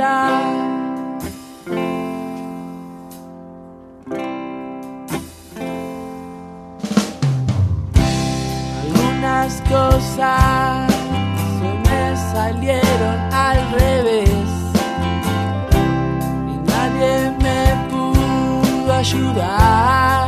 Algunas cosas se me salieron al revés y nadie me pudo ayudar.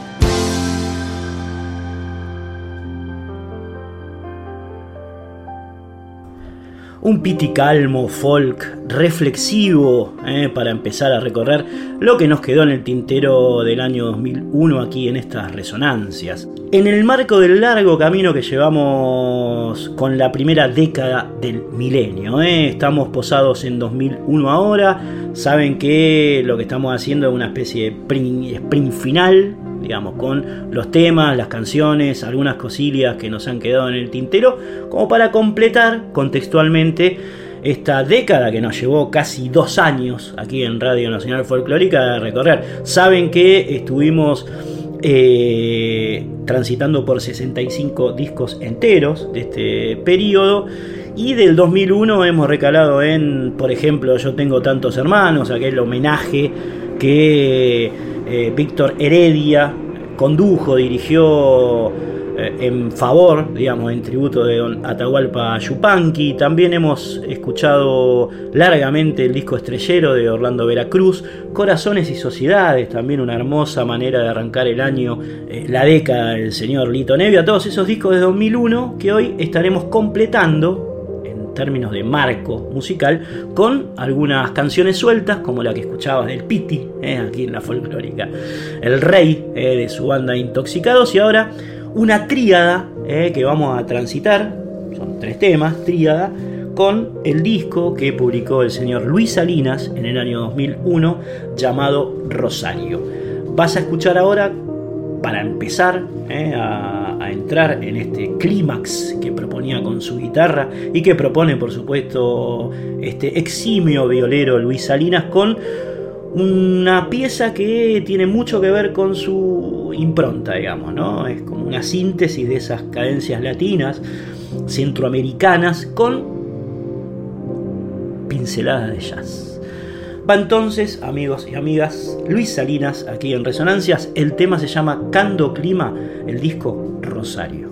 Un piti calmo, folk, reflexivo, eh, para empezar a recorrer lo que nos quedó en el tintero del año 2001 aquí en estas resonancias. En el marco del largo camino que llevamos con la primera década del milenio, ¿eh? estamos posados en 2001 ahora, saben que lo que estamos haciendo es una especie de sprint, final, digamos, con los temas, las canciones, algunas cosillas que nos han quedado en el tintero, como para completar contextualmente esta década que nos llevó casi dos años aquí en Radio Nacional Folclórica de recorrer. Saben que estuvimos eh, transitando por 65 discos enteros de este periodo. Y del 2001 hemos recalado en, por ejemplo, Yo tengo tantos hermanos, aquel homenaje que eh, Víctor Heredia condujo, dirigió eh, en favor, digamos, en tributo de don Atahualpa Yupanqui. También hemos escuchado largamente el disco estrellero de Orlando Veracruz, Corazones y Sociedades, también una hermosa manera de arrancar el año, eh, la década del señor Lito Nevia, todos esos discos de 2001 que hoy estaremos completando términos de marco musical con algunas canciones sueltas como la que escuchabas del Piti eh, aquí en la folclórica el rey de su banda Intoxicados y ahora una tríada eh, que vamos a transitar, son tres temas, tríada, con el disco que publicó el señor Luis Salinas en el año 2001 llamado Rosario. Vas a escuchar ahora, para empezar eh, a, entrar en este clímax que proponía con su guitarra y que propone por supuesto este eximio violero Luis Salinas con una pieza que tiene mucho que ver con su impronta, digamos, ¿no? Es como una síntesis de esas cadencias latinas, centroamericanas, con pinceladas de jazz. Va entonces, amigos y amigas, Luis Salinas aquí en Resonancias. El tema se llama Cando Clima, el disco Rosario.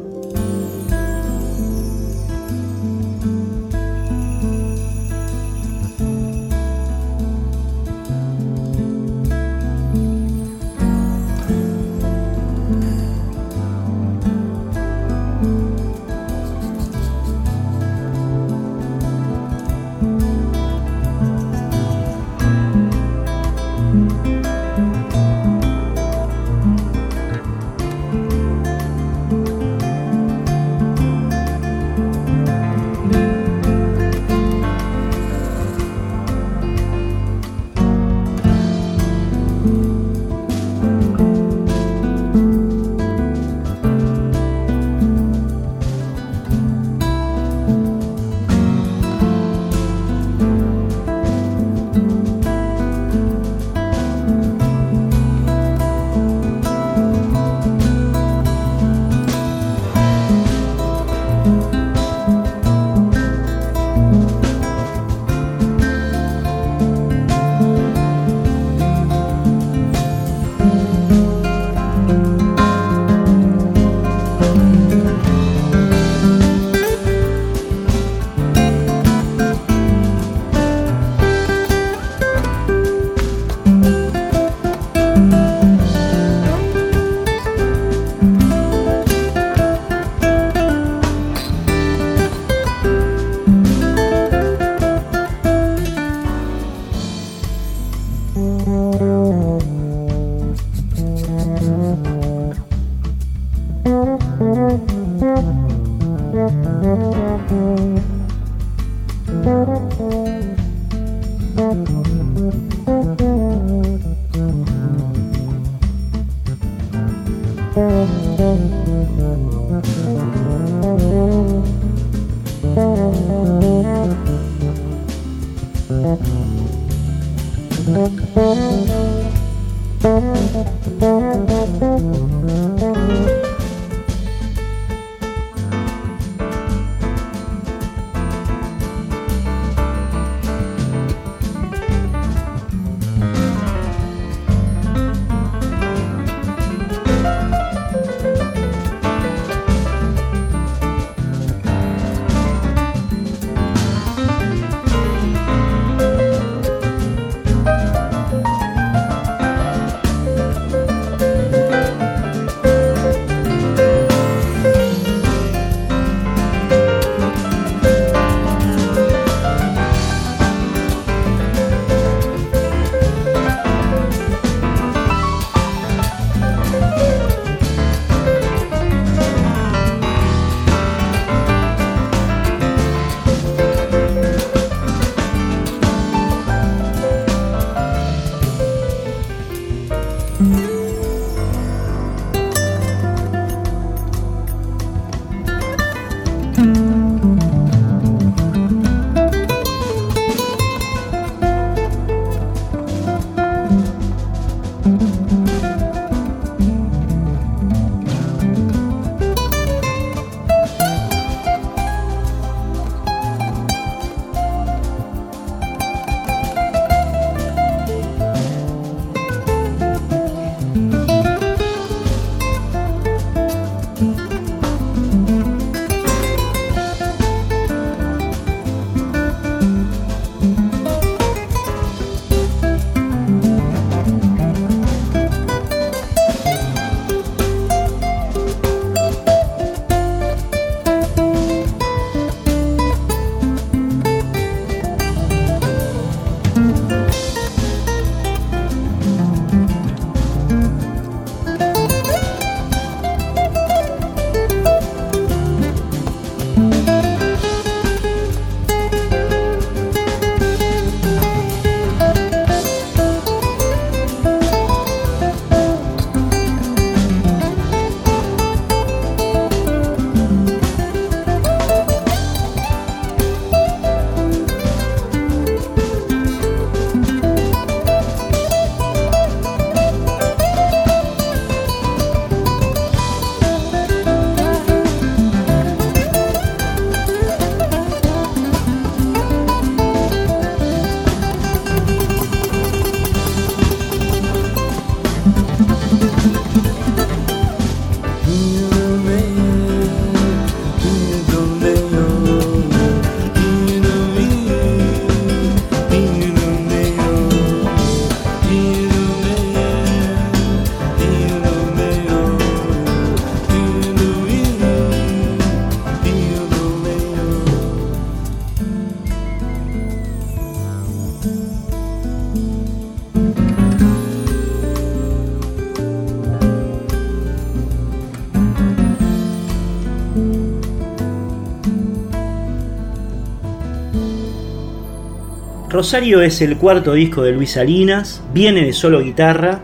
Rosario es el cuarto disco de Luis Salinas, viene de solo guitarra,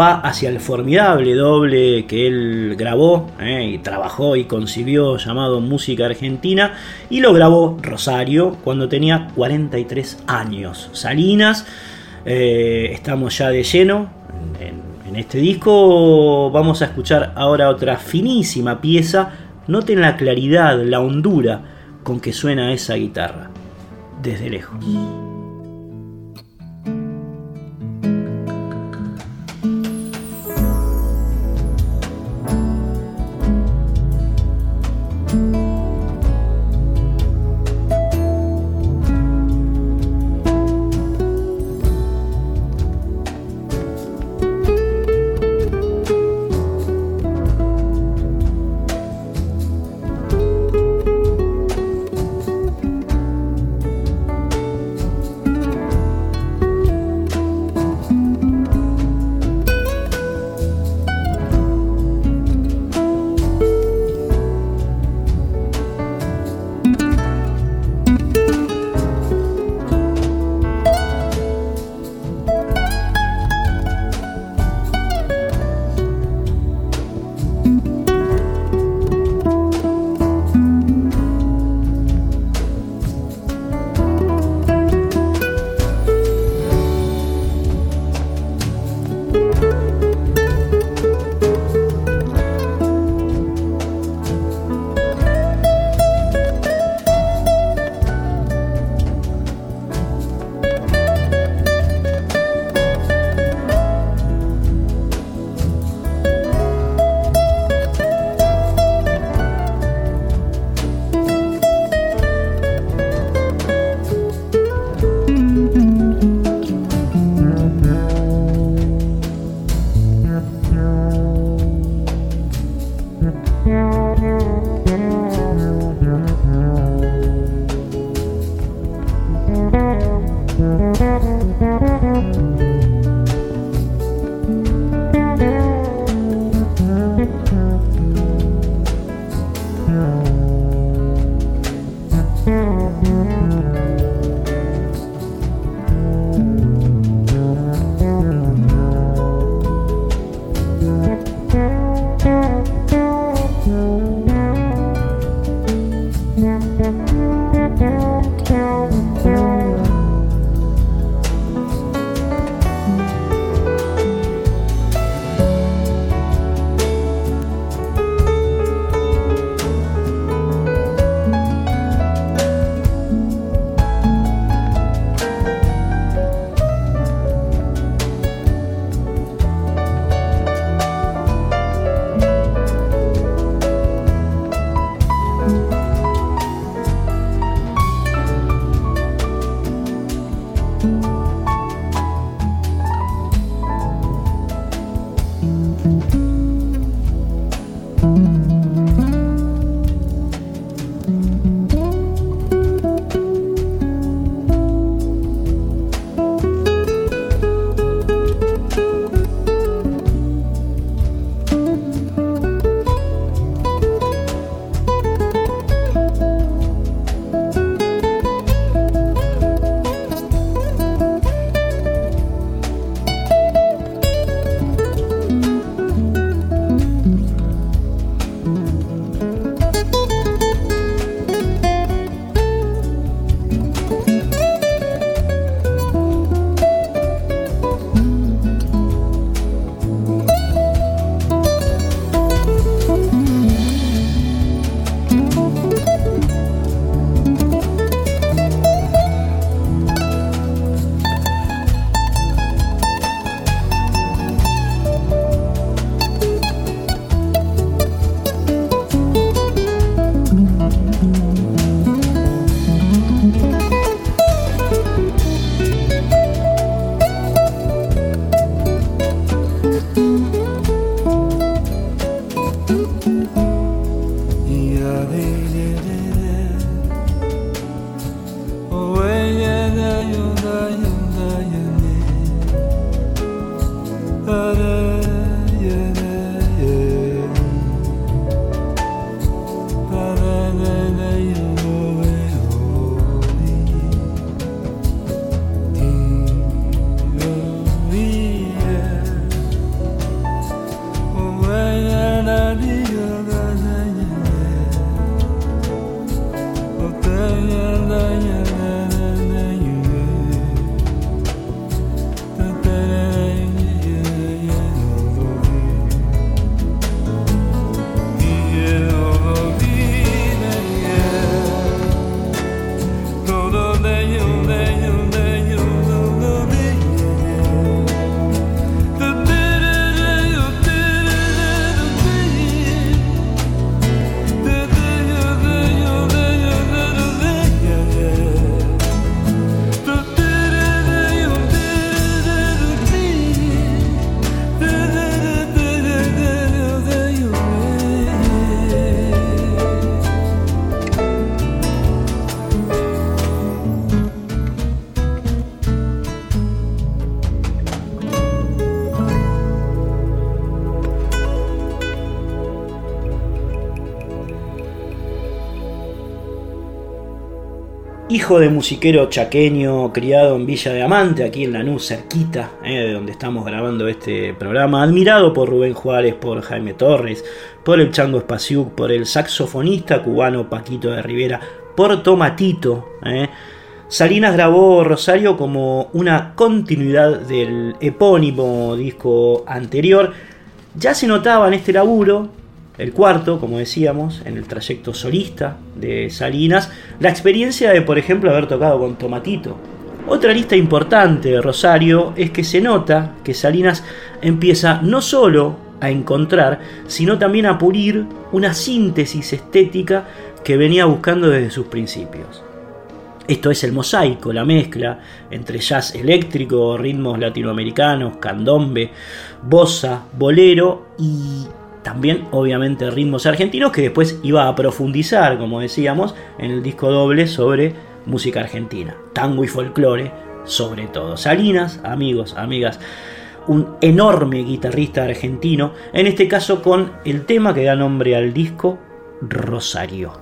va hacia el formidable doble que él grabó eh, y trabajó y concibió llamado Música Argentina y lo grabó Rosario cuando tenía 43 años. Salinas, eh, estamos ya de lleno en, en este disco, vamos a escuchar ahora otra finísima pieza, noten la claridad, la hondura con que suena esa guitarra desde lejos. Hijo de musiquero chaqueño criado en Villa de Amante, aquí en Lanús, cerquita eh, de donde estamos grabando este programa, admirado por Rubén Juárez, por Jaime Torres, por el Chango Espaciuc, por el saxofonista cubano Paquito de Rivera, por Tomatito. Eh. Salinas grabó Rosario como una continuidad del epónimo disco anterior. Ya se notaba en este laburo el cuarto, como decíamos, en el trayecto solista de Salinas, la experiencia de, por ejemplo, haber tocado con Tomatito. Otra lista importante de Rosario es que se nota que Salinas empieza no solo a encontrar, sino también a pulir una síntesis estética que venía buscando desde sus principios. Esto es el mosaico, la mezcla entre jazz eléctrico, ritmos latinoamericanos, candombe, bossa, bolero y también obviamente ritmos argentinos que después iba a profundizar, como decíamos, en el disco doble sobre música argentina, tango y folclore sobre todo. Salinas, amigos, amigas, un enorme guitarrista argentino, en este caso con el tema que da nombre al disco, Rosario.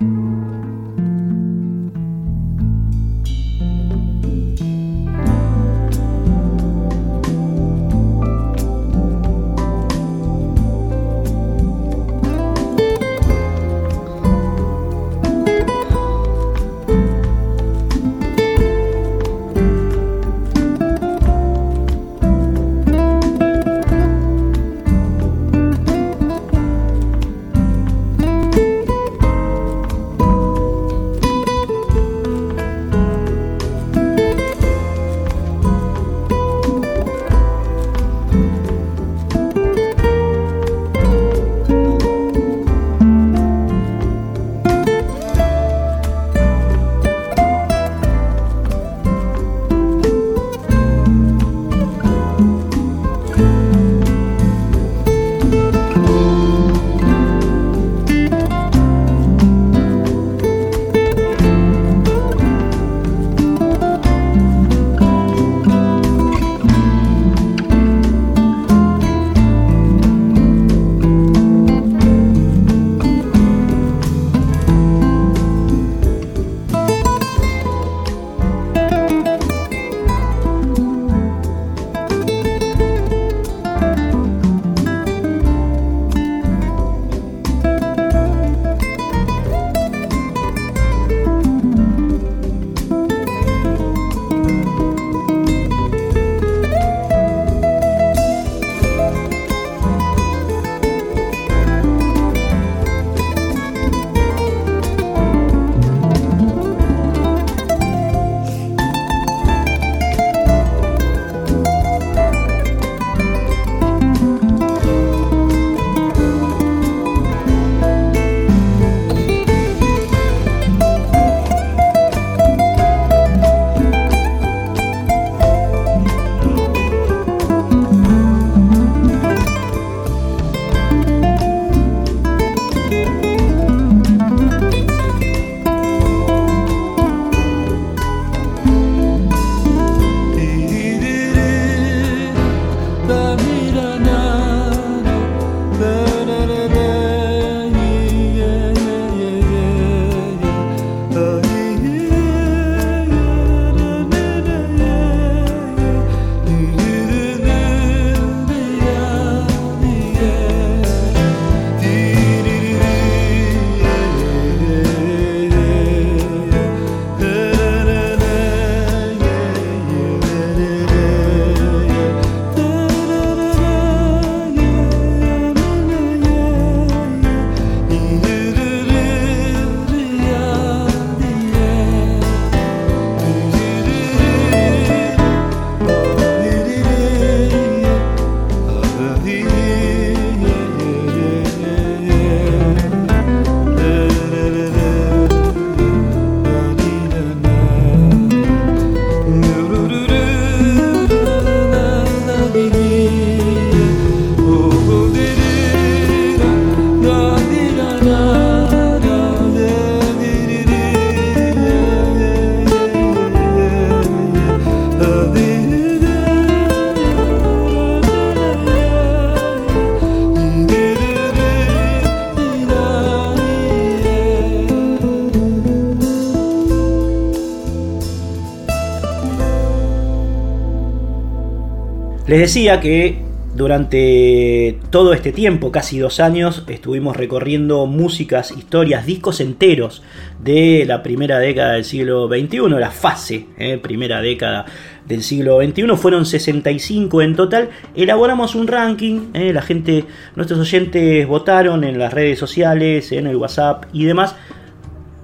Les decía que durante todo este tiempo, casi dos años, estuvimos recorriendo músicas, historias, discos enteros de la primera década del siglo XXI, la fase, eh, primera década del siglo XXI, fueron 65 en total. Elaboramos un ranking, eh, la gente, nuestros oyentes votaron en las redes sociales, en el WhatsApp y demás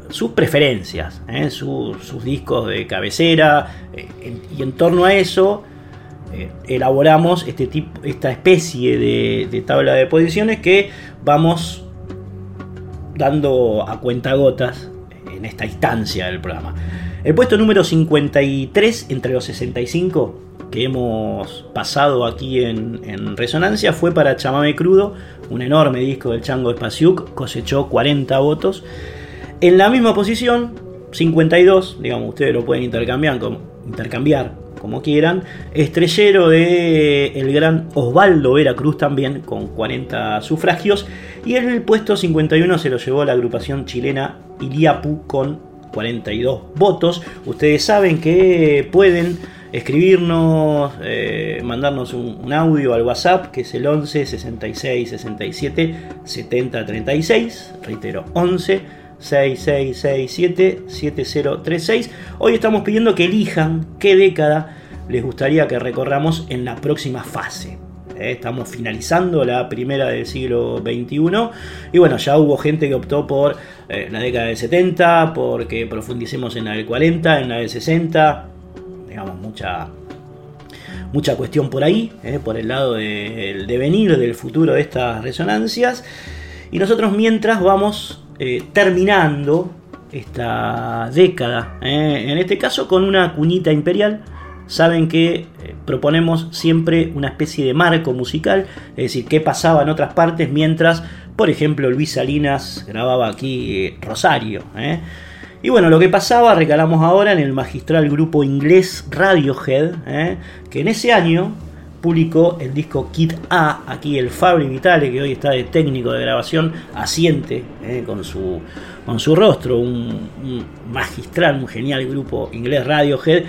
sus preferencias, eh, sus discos de cabecera, y en torno a eso eh, elaboramos este tipo, esta especie de, tabla de posiciones que vamos dando a cuentagotas en esta instancia del programa. El puesto número 53 entre los 65 que hemos pasado aquí en, Resonancia fue para Chamame Crudo, un enorme disco del Chango Espaciuc, cosechó 40 votos. En la misma posición, 52, digamos, ustedes lo pueden intercambiar, intercambiar como quieran. Estrellero de el gran Osvaldo Veracruz también con 40 sufragios. Y el puesto 51 se lo llevó la agrupación chilena Iliapu con 42 votos. Ustedes saben que pueden escribirnos, eh, mandarnos un, audio al WhatsApp que es el 11 66 67 70 36. Reitero, 11 6667 7036. Hoy estamos pidiendo que elijan qué década les gustaría que recorramos en la próxima fase. Eh, estamos finalizando la primera del siglo XXI y bueno, ya hubo gente que optó por eh, la década del 70, porque profundicemos en la del 40, en la del 60, digamos, mucha, mucha cuestión por ahí, eh, por el lado del devenir, del futuro de estas resonancias. Y nosotros mientras vamos eh, terminando esta década, eh, en este caso con una cuñita imperial. Saben que eh, proponemos siempre una especie de marco musical, es decir, qué pasaba en otras partes mientras, por ejemplo, Luis Salinas grababa aquí Rosario. Y bueno, lo que pasaba, recalamos ahora en el magistral grupo inglés Radiohead, que en ese año publicó el disco Kit A, aquí el Fabri Vitale, que hoy está de técnico de grabación, asiente eh, con, su, con su rostro, un, magistral, un genial grupo inglés Radiohead,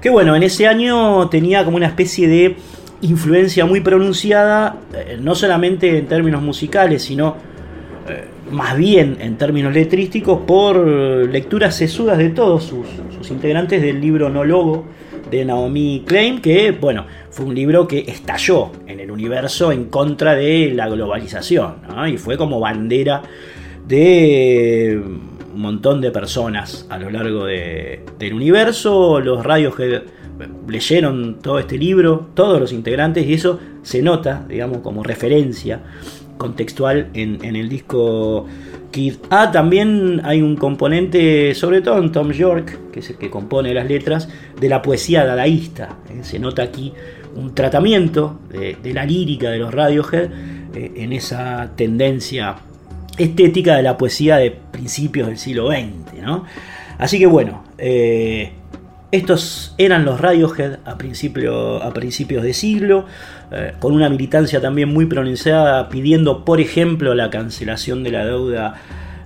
que bueno, en ese año tenía como una especie de influencia muy pronunciada, eh, no solamente en términos musicales, sino eh, más bien en términos letrísticos, por lecturas sesudas de todos sus, sus integrantes del libro No Logo de Naomi Klein, que bueno, fue un libro que estalló en el universo en contra de la globalización, y fue como bandera de un montón de personas a lo largo del universo. Los radios que leyeron todo este libro, todos los integrantes, y eso se nota, digamos, como referencia contextual en el disco Ah, también hay un componente, sobre todo en Tom York, que es el que compone las letras, de la poesía dadaísta. ¿eh? Se nota aquí un tratamiento de, la lírica de los Radiohead eh, en esa tendencia estética de la poesía de principios del siglo XX. Así que bueno, eh, estos eran los Radiohead a, principio, a principios de siglo, eh, con una militancia también muy pronunciada pidiendo, por ejemplo, la cancelación de la deuda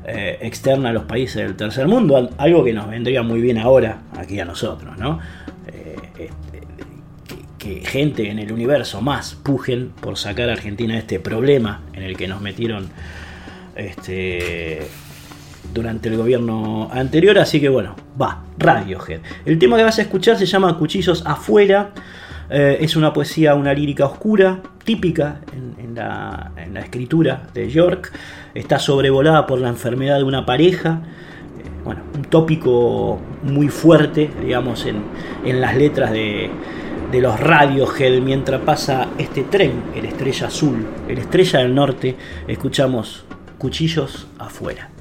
eh, externa a los países del tercer mundo, algo que nos vendría muy bien ahora aquí a nosotros, ¿no? Eh, que, gente en el universo más pujen por sacar a Argentina de este problema en el que nos metieron este, durante el gobierno anterior, así que bueno, va, Radiohead. El tema que vas a escuchar se llama Cuchillos afuera, eh, es una poesía, una lírica oscura, típica en, la, escritura de York, está sobrevolada por la enfermedad de una pareja, eh, bueno, un tópico muy fuerte, digamos, en, las letras de, de los Radiohead mientras pasa este tren, el Estrella Azul, el Estrella del Norte, escuchamos Cuchillos afuera.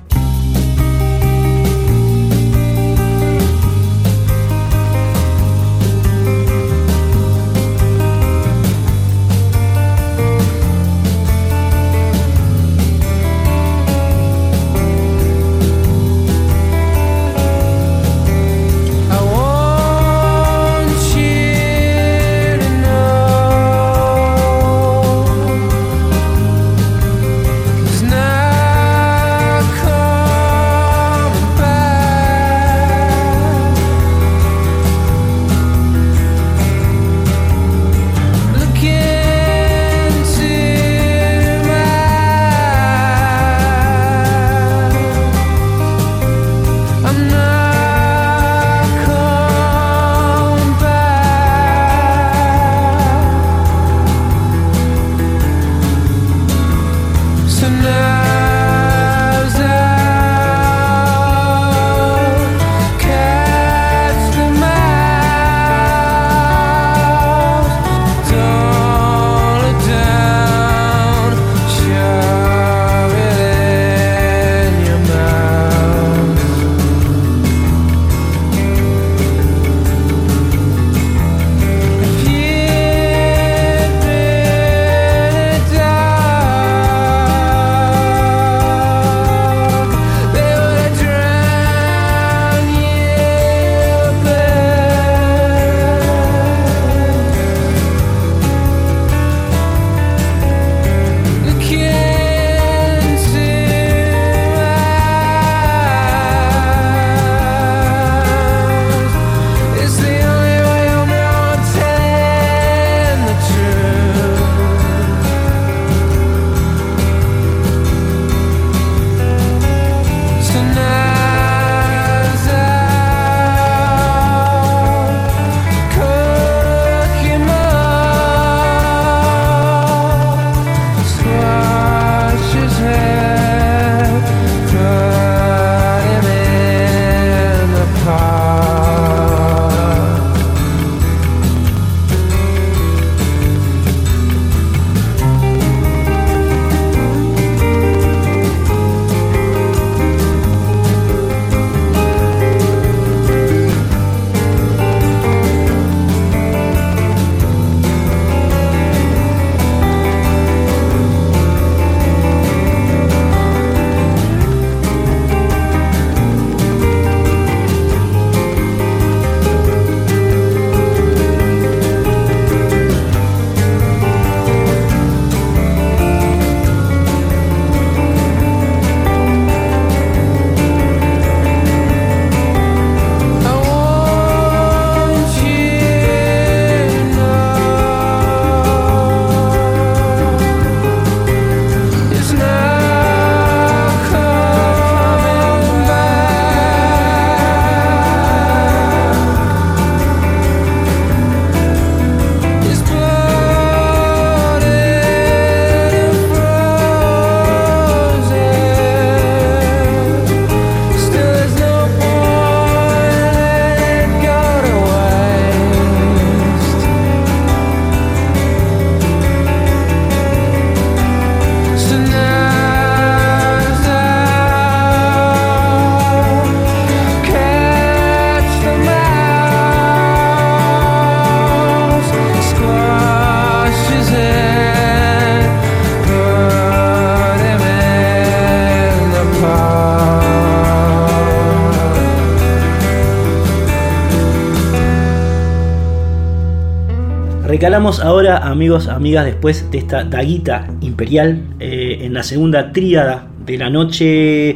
Ahora, amigos, amigas, después de esta daguita imperial, eh, en la segunda tríada de la noche.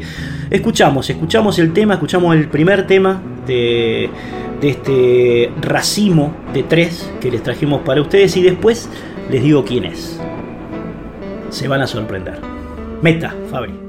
Escuchamos, escuchamos el tema, escuchamos el primer tema de, de este racimo de tres que les trajimos para ustedes y después les digo quién es. Se van a sorprender. Meta, Fabri.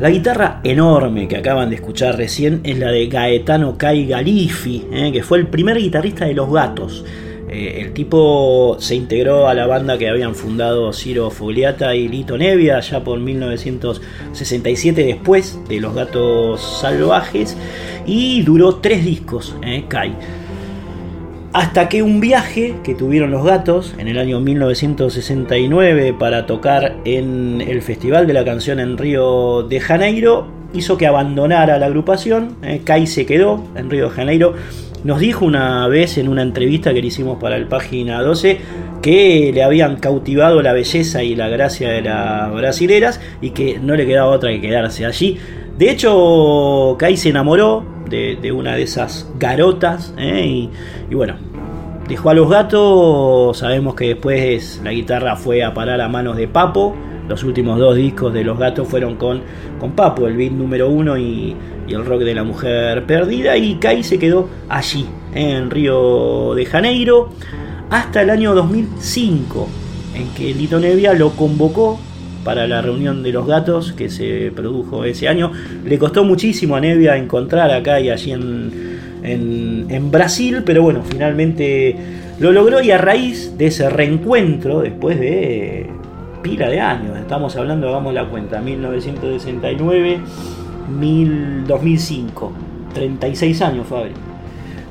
La guitarra enorme que acaban de escuchar recién es la de Gaetano Kai Galifi, eh, que fue el primer guitarrista de Los Gatos. Eh, el tipo se integró a la banda que habían fundado Ciro Fogliata y Lito Nevia ya por 1967 después de Los Gatos Salvajes y duró tres discos, eh, Kai. Hasta que un viaje que tuvieron los gatos en el año 1969 para tocar en el Festival de la Canción en Río de Janeiro hizo que abandonara la agrupación. Eh, Kai se quedó en Río de Janeiro. Nos dijo una vez en una entrevista que le hicimos para el página 12 que le habían cautivado la belleza y la gracia de las brasileras y que no le quedaba otra que quedarse allí. De hecho, Kai se enamoró de, una de esas garotas. ¿eh? Y, bueno, dejó a los gatos. Sabemos que después la guitarra fue a parar a manos de Papo. Los últimos dos discos de los gatos fueron con, con Papo, el beat número uno y, el rock de la mujer perdida. Y Kai se quedó allí, ¿eh? en Río de Janeiro, hasta el año 2005, en que Lito Nevia lo convocó para la reunión de los gatos que se produjo ese año. Le costó muchísimo a Nevia encontrar acá y allí en, en, Brasil, pero bueno, finalmente lo logró y a raíz de ese reencuentro, después de pila de años, estamos hablando, hagamos la cuenta, 1969, 2005, 36 años, Fabri.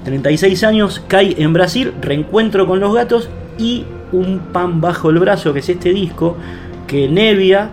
36 años, cae en Brasil, reencuentro con los gatos y un pan bajo el brazo, que es este disco, que Nevia,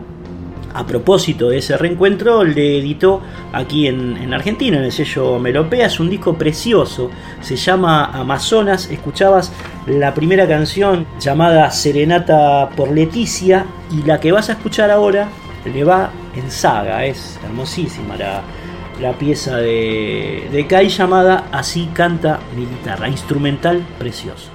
a propósito de ese reencuentro, le editó aquí en, Argentina, en el sello Melopea. Es un disco precioso, se llama Amazonas. Escuchabas la primera canción llamada Serenata por Leticia y la que vas a escuchar ahora le va en saga. Es hermosísima la, pieza de, de Kai llamada Así canta mi guitarra, instrumental precioso.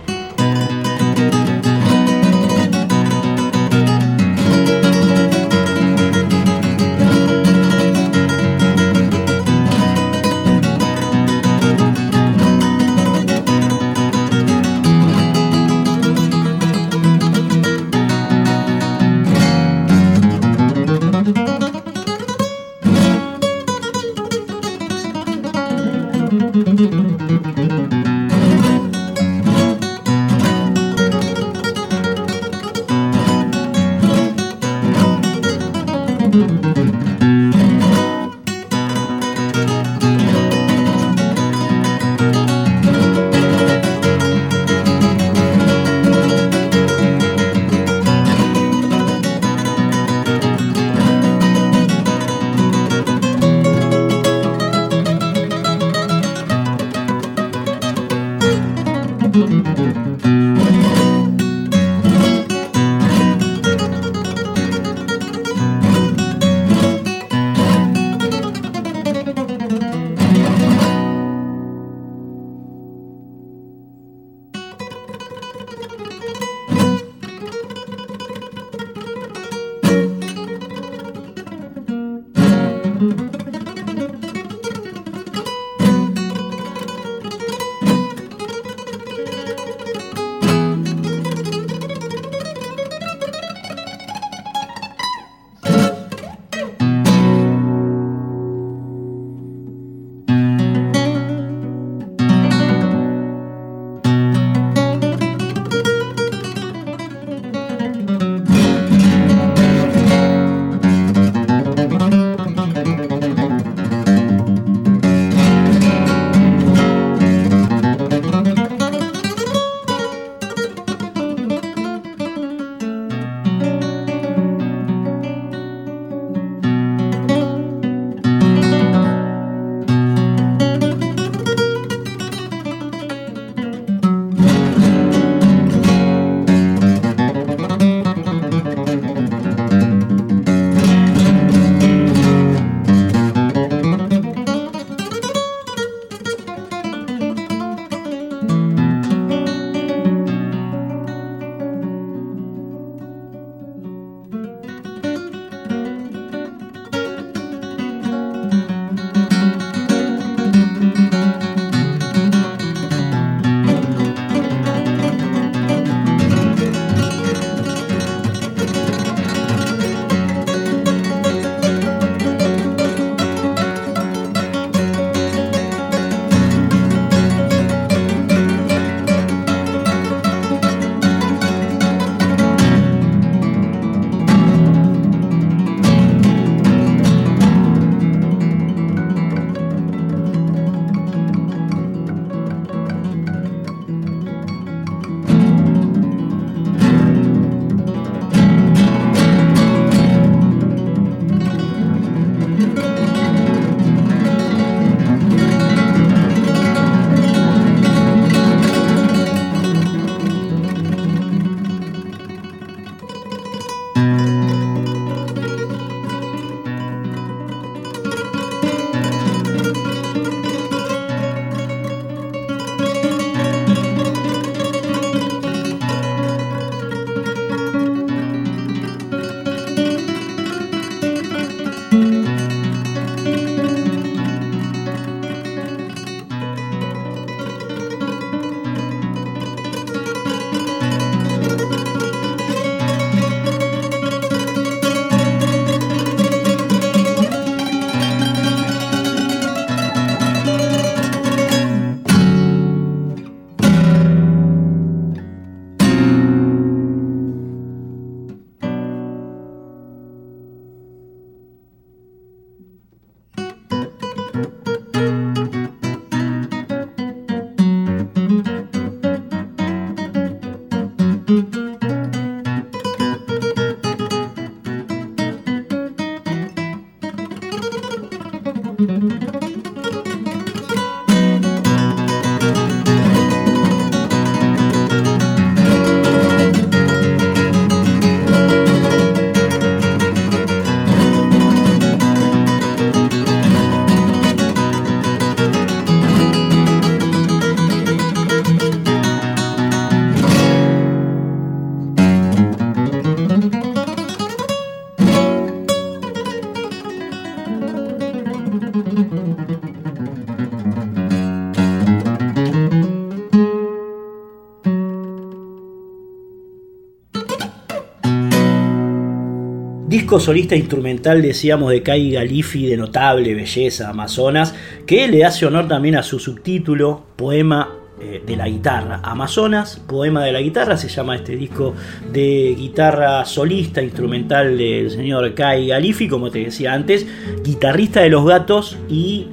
Solista instrumental, decíamos, de Kai Galifi, de notable belleza, Amazonas, que le hace honor también a su subtítulo, Poema eh, de la guitarra. Amazonas, Poema de la guitarra, se llama este disco de guitarra solista instrumental del señor Kai Galifi, como te decía antes, guitarrista de los gatos y,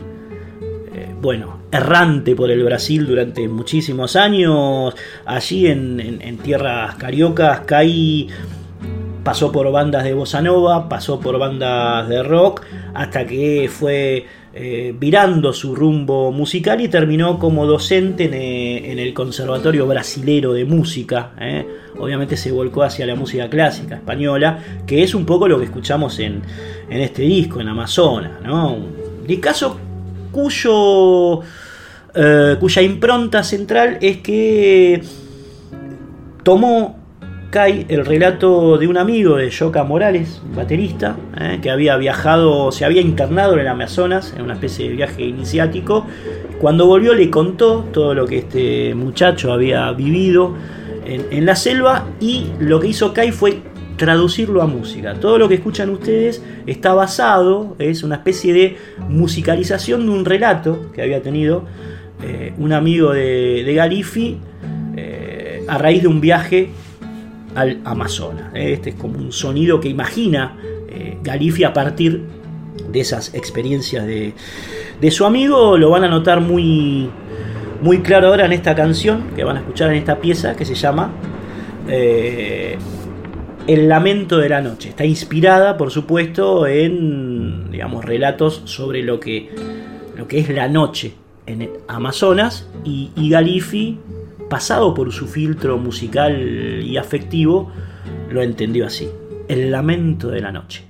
eh, bueno, errante por el Brasil durante muchísimos años. Allí en, en tierras cariocas, Kai pasó por bandas de bossa nova, pasó por bandas de rock, hasta que fue eh, virando su rumbo musical y terminó como docente en, eh, el Conservatorio Brasilero de Música. Eh. Obviamente se volcó hacia la música clásica española, que es un poco lo que escuchamos en, este disco, en Amazonas. ¿no? Un discazo cuyo, cuya impronta central es que tomó cae el relato de un amigo de Yoka Morales, baterista, eh, que había viajado, se había internado en el Amazonas, en una especie de viaje iniciático. Cuando volvió le contó todo lo que este muchacho había vivido en, la selva y lo que hizo Kai fue traducirlo a música. Todo lo que escuchan ustedes está basado, es una especie de musicalización de un relato que había tenido eh, un amigo de, Galifi eh, a raíz de un viaje al Amazonas. Este es como un sonido que imagina eh, a partir de esas experiencias de, su amigo. Lo van a notar muy, muy claro ahora en esta canción que van a escuchar en esta pieza que se llama eh, El lamento de la noche. Está inspirada, por supuesto, en digamos, relatos sobre lo que, lo que es la noche en Amazonas y, y Galifi pasado por su filtro musical y afectivo, lo entendió así. El lamento de la noche.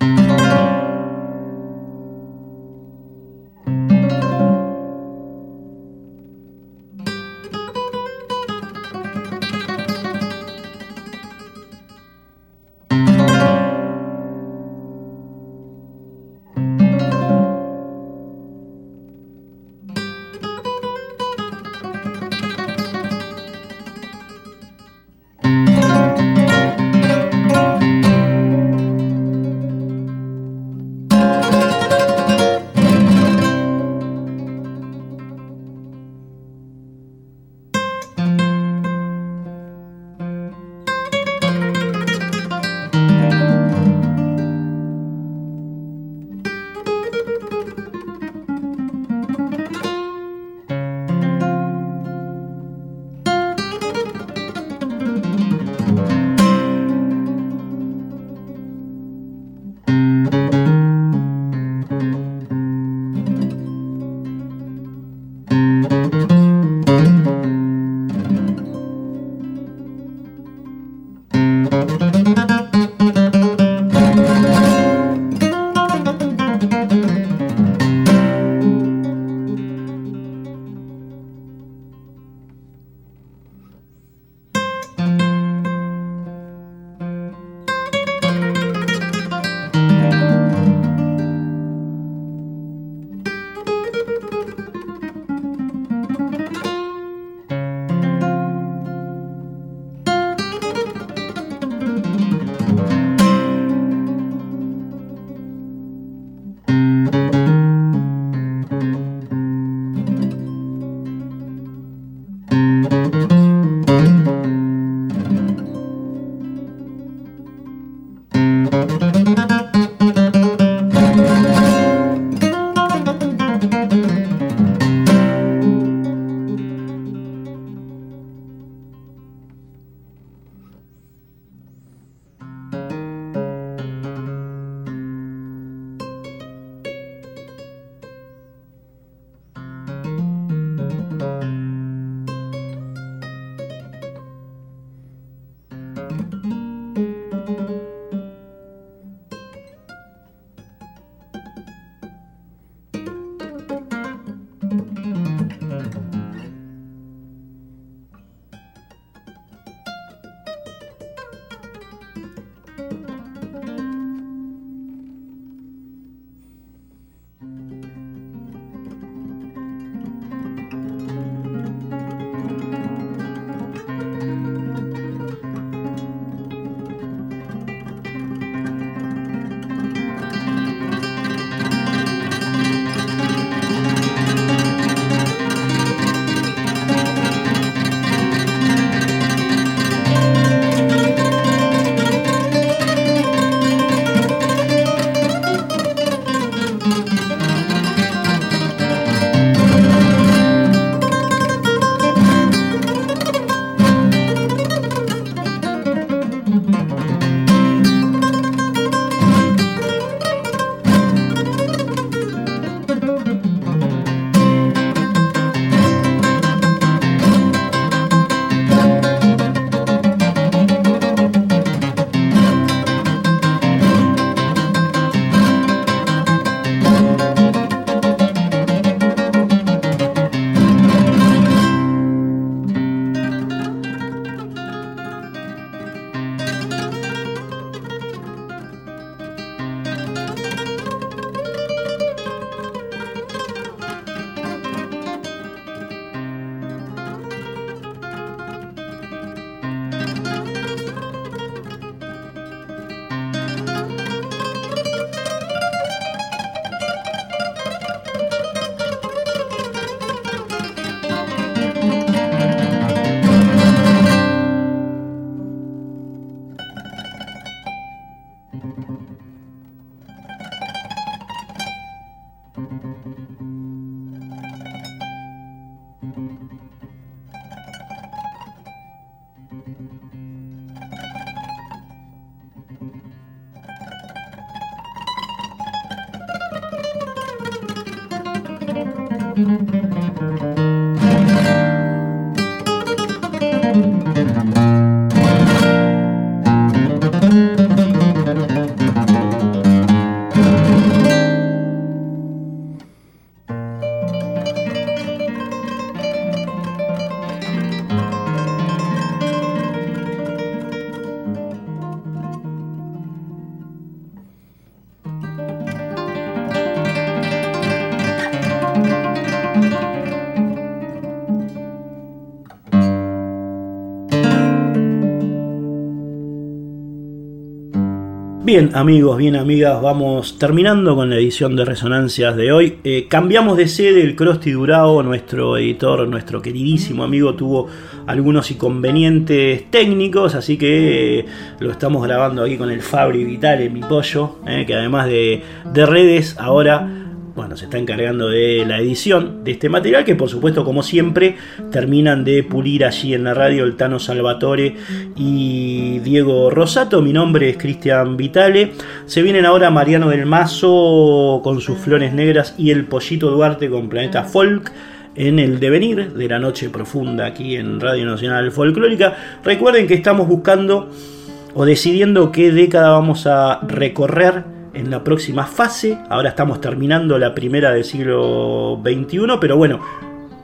Bien amigos, bien amigas, vamos terminando con la edición de Resonancias de hoy. Eh, cambiamos de sede, el Crosti Durao, nuestro editor, nuestro queridísimo amigo, tuvo algunos inconvenientes técnicos, así que eh, lo estamos grabando aquí con el Fabri Vital, en mi pollo, eh, que además de, de redes ahora bueno, se está encargando de la edición de este material que por supuesto como siempre terminan de pulir allí en la radio el Tano Salvatore y Diego Rosato. Mi nombre es Cristian Vitale. Se vienen ahora Mariano del Mazo con sus flores negras y el Pollito Duarte con Planeta Folk en el devenir de la noche profunda aquí en Radio Nacional Folclórica. Recuerden que estamos buscando o decidiendo qué década vamos a recorrer en la próxima fase. Ahora estamos terminando la primera del siglo XXI, pero bueno,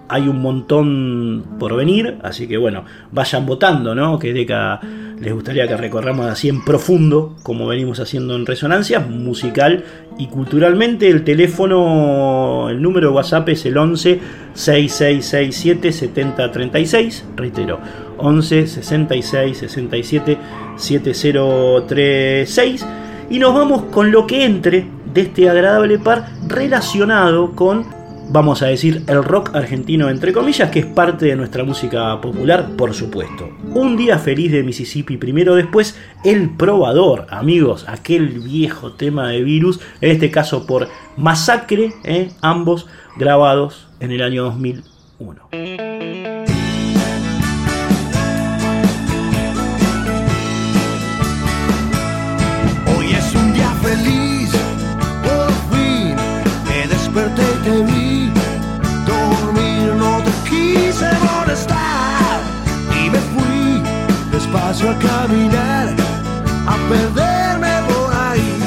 hay un montón por venir, así que bueno, vayan votando, ¿no? Que década les gustaría que recorramos así en profundo, como venimos haciendo en Resonancias, musical y culturalmente. El teléfono, el número de WhatsApp es el 11 6667 7036, reitero, 11 66 67 7036 y nos vamos con lo que entre de este agradable par relacionado con, vamos a decir, el rock argentino entre comillas, que es parte de nuestra música popular, por supuesto. Un día feliz de Mississippi primero, después El Probador, amigos, aquel viejo tema de virus, en este caso por Masacre, ¿eh? ambos grabados en el año 2001. A caminar, a perderme por ahí.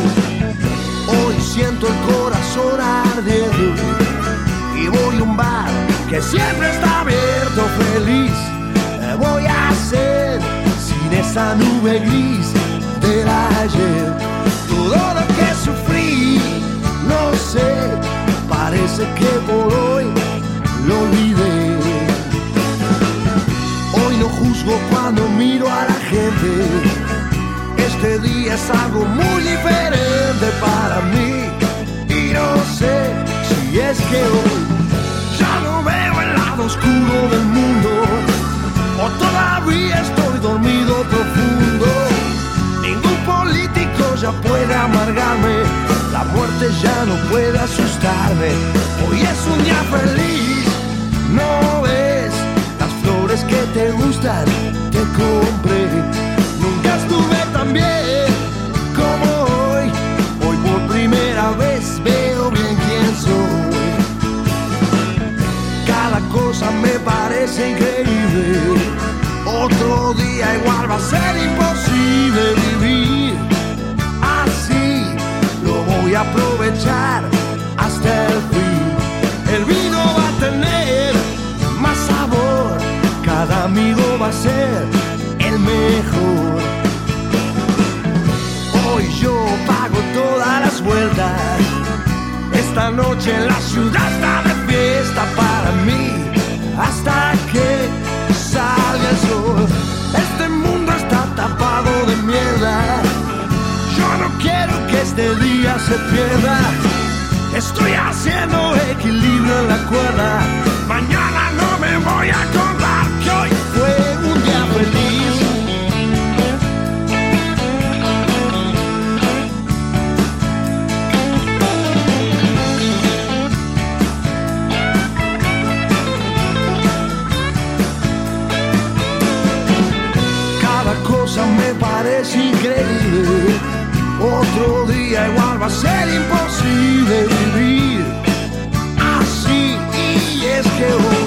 Hoy siento el corazón ardiendo y voy a un bar que siempre está abierto, feliz. ¿Qué voy a hacer sin esa nube gris del ayer? Todo lo que sufrí, no sé, parece que por hoy lo olvidé. Cuando miro a la este día es algo muy diferente para mí. Y no sé si es que hoy ya no veo el lado oscuro del mundo. O todavía estoy dormido profundo. Ningún político ya puede amargarme. La muerte ya no puede asustarme. Hoy es un día feliz. No que te gustan. Te compré Nunca estuve tan bien como hoy. Hoy por primera vez veo bien quién soy. Cada cosa me parece increíble. Otro día igual va a ser imposible vivir. Así lo voy a aprovechar hasta el fin. El amigo va a ser el mejor. Hoy yo pago todas las vueltas. Esta noche la ciudad está de fiesta para mí. Hasta que salga el sol. Este mundo está tapado de mierda. Yo no quiero que este día se pierda. Estoy haciendo equilibrio en la cuerda. Mañana no me voy a acordar es increíble. Otro día igual va a ser imposible vivir así y es que hoy